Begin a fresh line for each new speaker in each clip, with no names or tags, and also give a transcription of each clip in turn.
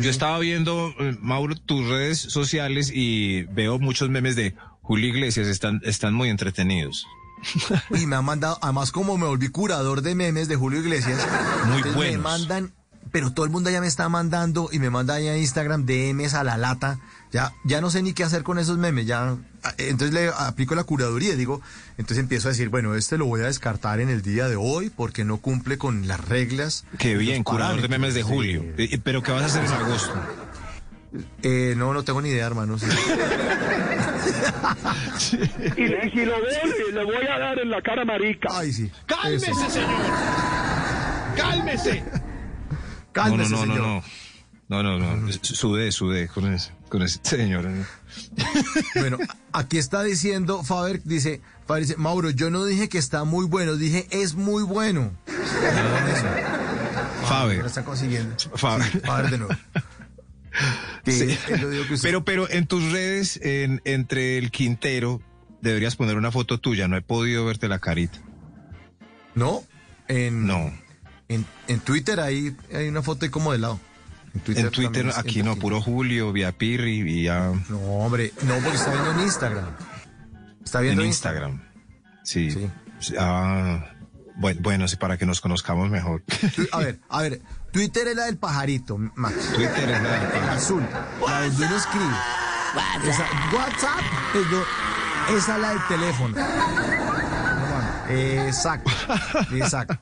Yo estaba viendo, eh, Mauro, tus redes sociales y veo muchos memes de Julio Iglesias, están, están muy entretenidos.
Y me han mandado, además como me volví curador de memes de Julio Iglesias,
Muy buenos.
me mandan, pero todo el mundo ya me está mandando y me manda ahí a Instagram DMs a la lata. Ya, ya no sé ni qué hacer con esos memes, ya. Entonces le aplico la curaduría, digo, entonces empiezo a decir, bueno, este lo voy a descartar en el día de hoy porque no cumple con las reglas.
Qué bien, curador de memes de. Julio. Eh, eh, Pero ¿qué vas a hacer en agosto?
Eh, no, no tengo ni idea, hermano. sí.
Y, le- y si lo veo, le, le voy a dar en la cara marica.
Ay, sí.
¡Cálmese,
Eso.
señor! ¡Cálmese!
No, no,
Cálmese,
no, no,
señor.
no. No, no, no. Sudé, sudé con ese, con ese señor.
Bueno, aquí está diciendo Faber, dice, Faber dice, Mauro, yo no dije que está muy bueno, dije es muy bueno. Lo
Faber.
está consiguiendo.
Faber.
Sí, Faber de nuevo.
Sí.
lo
Pero, pero en tus redes, en, entre el Quintero, deberías poner una foto tuya. No he podido verte la carita.
no, en,
No.
En, en Twitter ahí hay una foto ahí como de lado. En Twitter,
En Twitter,
es-
aquí no, puro Julio, vía Pirri, vía
No, hombre, no, porque está viendo en Instagram. Está
en
viendo
Instagram. Sí.
Sí.
Ah, bueno, bueno, sí, para que nos conozcamos mejor.
A ver, a ver, Twitter es la del pajarito, Max.
Twitter es la
El azul, la donde uno escribe. Esa, WhatsApp, es lo- esa es la del teléfono. Exacto, exacto.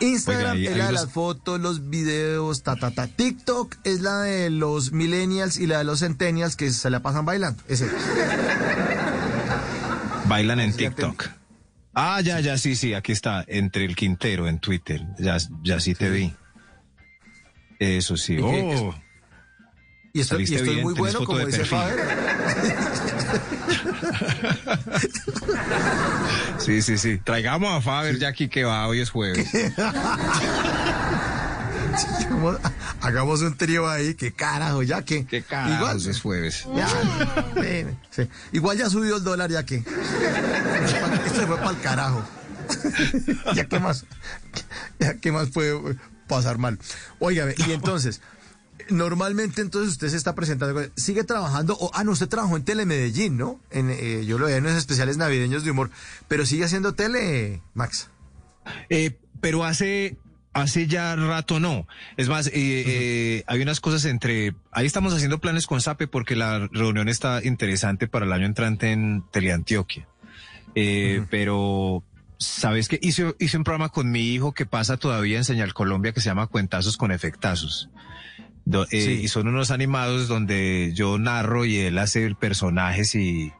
Instagram
Oiga,
es la de las fotos, los videos, ta, ta, ta. TikTok es la de los millennials y la de los centennials que se la pasan bailando. Ese.
Bailan en TikTok. Ah, ya, ya, sí, sí, aquí está, entre el Quintero en Twitter. Ya, ya sí te vi. Eso sí. Oh,
Y esto, y esto es muy bueno, como dice. Faber.
sí, sí, sí. Traigamos a Faber ya aquí que va, hoy es jueves.
Hagamos- un trío ahí, que carajo, ya que.
Qué carajos
Igual,
es jueves.
Ya, sí, sí. Igual ya subió el dólar, ya que. Esto fue para el carajo. ya que más, ya que más puede pasar mal. Óigame, y entonces, normalmente entonces usted se está presentando, sigue trabajando, o, ah, no, usted trabajó en Telemedellín, ¿no? En, eh, yo lo veía en los especiales navideños de humor, pero sigue haciendo tele, Max.
Eh, pero hace, hace ya rato no. Es más, eh, eh, hay unas cosas entre, ahí estamos haciendo planes con SAPE porque la reunión está interesante para el año entrante en Teleantioquia. Eh, Pero, ¿sabes qué? Hice, hice un programa con mi hijo que pasa todavía en Señal Colombia que se llama Cuentazos con Efectazos. Do- eh,
Sí.
Y son unos animados donde yo narro y él hace personajes y,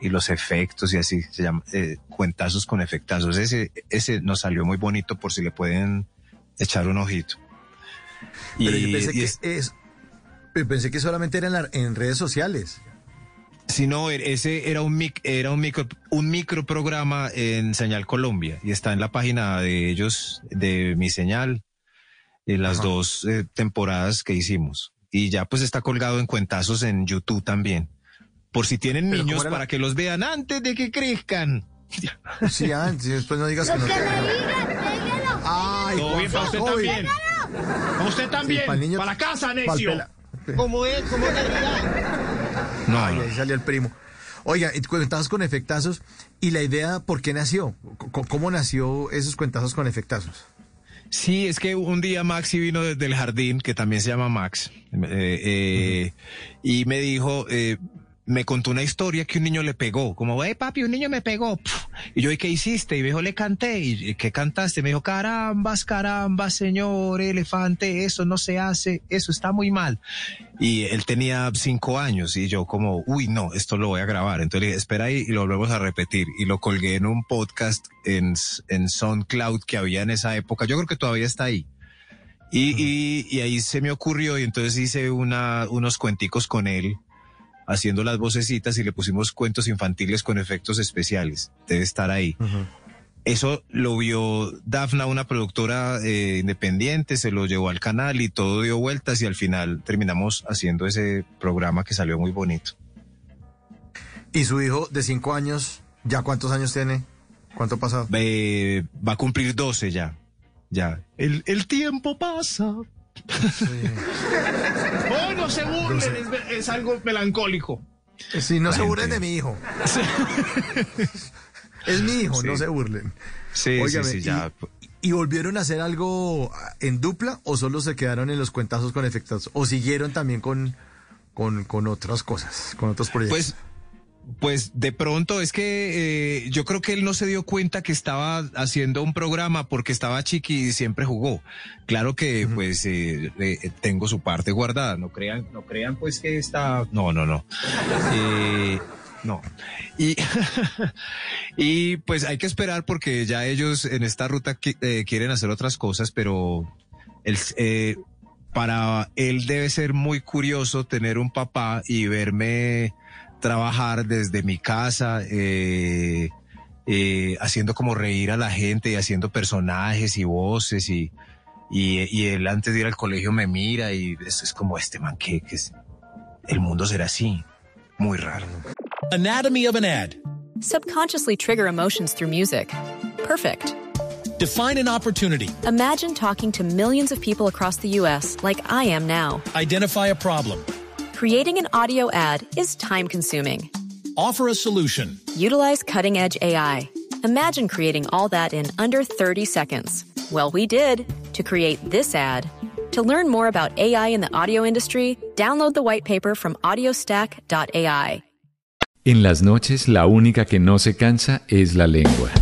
y los efectos y así. Se llama eh, Cuentazos con Efectazos. Ese, ese nos salió muy bonito por si le pueden echar un ojito. Y,
Pero yo pensé
y
que
es-
es. Pensé que solamente era en, la- en redes sociales.
Si no, er- ese era un mic, era un micro, un micro programa en Señal Colombia y está en la página de ellos, de mi señal, en las
Ajá.
dos eh, temporadas que hicimos. Y ya pues está colgado en cuentazos en YouTube también. Por si tienen
Pero ¿cómo
niños
la-
para que los vean antes de que crezcan.
Sí, antes, después no digas que no. Ay,
Todo bien para usted también. Para usted también.
niño-
para la casa, necio. ¿Cómo es? ¿Cómo es?
No,
Ay,
no.
ahí salió el primo. Oiga, y cuentazos con efectazos. ¿Y la idea por qué nació? ¿Cómo nació esos cuentazos con efectazos?
Sí, es que un día Maxi vino desde el jardín, que también se llama Max, eh, eh, y me dijo, eh, me contó una historia que un niño le pegó, como, hey papi, un niño me pegó. Puf. Y yo, ¿y qué hiciste? Y me dijo, le canté. ¿Y qué cantaste? Me dijo, carambas, carambas, señor elefante, eso no se hace, eso está muy mal. Y él tenía cinco años y yo como, uy, no, esto lo voy a grabar. Entonces le dije, espera ahí y lo volvemos a repetir. Y lo colgué en un podcast en, en SoundCloud que había en esa época. Yo creo que todavía está ahí. Y, y, y ahí se me ocurrió y entonces hice una, unos cuenticos con él haciendo las vocecitas y le pusimos cuentos infantiles con efectos especiales. Debe estar ahí. Eso lo vio Dafna, una productora eh, independiente, se lo llevó al canal y todo dio vueltas y al final terminamos haciendo ese programa que salió muy bonito.
¿Y su hijo de cinco años, ya cuántos años tiene? ¿Cuánto pasado?
Eh, va a cumplir 12 ya. Ya. El, el tiempo pasa.
Oh, no se burlen, es, es algo melancólico.
Sí, no
La
se burlen
gente-
de mi hijo. es mi hijo,
Sí.
no se burlen.
Sí,
Óigame,
sí, sí, ya.
¿Y, y volvieron a hacer algo en dupla o solo se quedaron en los cuentazos con efectos? ¿O siguieron también con, con, con otras cosas, con otros proyectos?
Pues, pues de pronto es que eh, yo creo que él no se dio cuenta que estaba haciendo un programa porque estaba chiqui y siempre jugó. Claro que pues eh, eh, tengo su parte guardada. No crean, no crean pues que está. No, no, no. No. Y, y pues hay que esperar porque ya ellos en esta ruta qui- eh, quieren hacer otras cosas, pero eh, para él debe ser muy curioso tener un papá y verme trabajar desde mi casa, eh, eh, haciendo como reír a la gente y haciendo personajes y voces y, y, y él antes de ir al colegio me mira y es, es como este man que, que es- el mundo será así, muy raro.
Anatomy of an ad.
Subconsciously trigger emotions through music. Perfect.
Define an opportunity.
Imagine talking to millions of people across the U.S. like I am now.
Identify a problem.
Creating an audio ad is time consuming.
Offer a solution.
Utilize cutting edge AI. Imagine creating all that in under 30 seconds. Well, we did to create this ad. To learn more about AI in the audio industry, download the white paper from audiostack.ai.
En las noches la única que no se cansa es la lengua.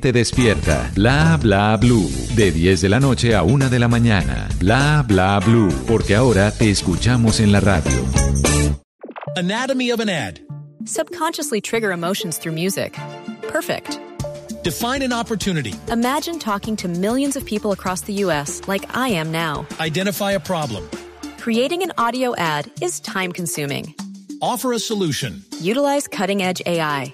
gente despierta. Bla Bla Blue, de 10 de la noche a 1 de la mañana. Bla Bla Blue, porque ahora te escuchamos en la radio.
Anatomy of an ad.
Subconsciously trigger emotions through music. Perfect.
Define an opportunity.
Imagine talking to millions of people across the U.S. like I am now.
Identify a problem.
Creating an audio ad is time consuming.
Offer a solution.
Utilize cutting edge AI.